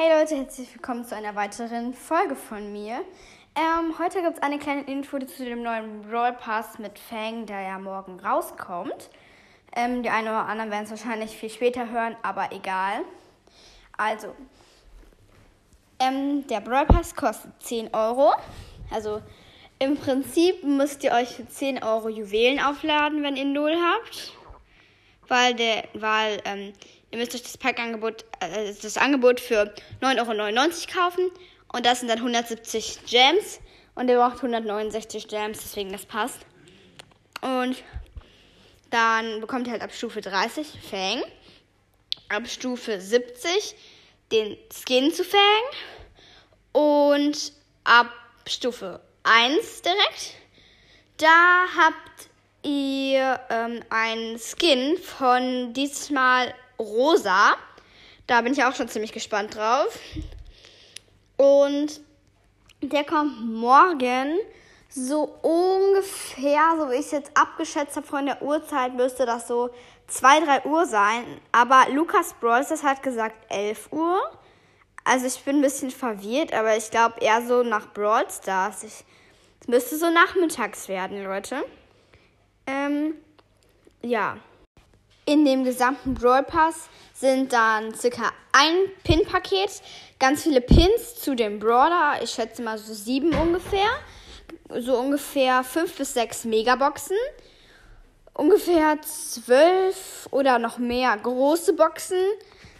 Hey Leute, herzlich willkommen zu einer weiteren Folge von mir. Ähm, heute gibt es eine kleine Info zu dem neuen Brawl Pass mit Fang, der ja morgen rauskommt. Ähm, die einen oder anderen werden es wahrscheinlich viel später hören, aber egal. Also, ähm, der Brawl Pass kostet 10 Euro. Also, im Prinzip müsst ihr euch für 10 Euro Juwelen aufladen, wenn ihr 0 habt. Weil, der, weil ähm, ihr müsst euch das Packangebot, äh, das Angebot für 9,99 Euro kaufen. Und das sind dann 170 Gems. Und ihr braucht 169 Gems, deswegen das passt. Und dann bekommt ihr halt ab Stufe 30 Fang. Ab Stufe 70 den Skin zu Fang. Und ab Stufe 1 direkt, da habt ihr ähm, einen Skin von diesmal rosa. Da bin ich auch schon ziemlich gespannt drauf. Und der kommt morgen so ungefähr, so wie ich es jetzt abgeschätzt habe von der Uhrzeit, müsste das so 2, 3 Uhr sein. Aber Lukas Brawls hat gesagt 11 Uhr. Also ich bin ein bisschen verwirrt, aber ich glaube eher so nach Brawl Stars. es müsste so nachmittags werden, Leute. Ähm, ja. In dem gesamten Brawl Pass sind dann circa ein Pin-Paket, ganz viele Pins zu dem Brawler, ich schätze mal so sieben ungefähr, so ungefähr fünf bis sechs Megaboxen, ungefähr zwölf oder noch mehr große Boxen,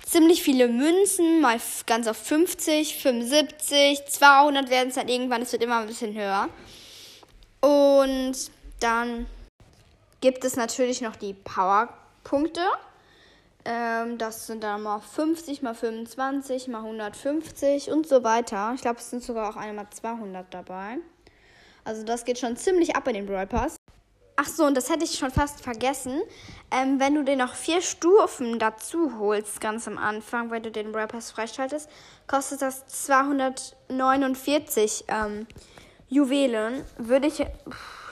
ziemlich viele Münzen, mal ganz auf 50, 75, 200 werden es dann irgendwann, es wird immer ein bisschen höher. Und dann gibt es natürlich noch die Powerpunkte. Ähm, das sind dann mal 50 mal 25 mal 150 und so weiter. Ich glaube, es sind sogar auch einmal 200 dabei. Also das geht schon ziemlich ab in den Brawl Pass. Ach so, und das hätte ich schon fast vergessen. Ähm, wenn du dir noch vier Stufen dazu holst, ganz am Anfang, wenn du den Brawl Pass freischaltest, kostet das 249 ähm, Juwelen. Würde ich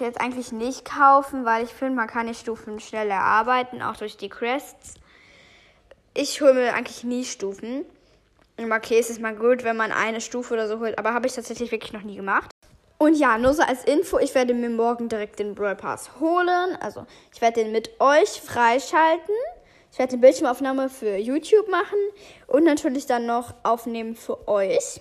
jetzt eigentlich nicht kaufen, weil ich finde, man kann die Stufen schnell erarbeiten, auch durch die Crests. Ich hole mir eigentlich nie Stufen. Okay, es ist mal gut, wenn man eine Stufe oder so holt, aber habe ich tatsächlich wirklich noch nie gemacht. Und ja, nur so als Info, ich werde mir morgen direkt den Brawl Pass holen. Also ich werde den mit euch freischalten. Ich werde die Bildschirmaufnahme für YouTube machen und natürlich dann noch aufnehmen für euch.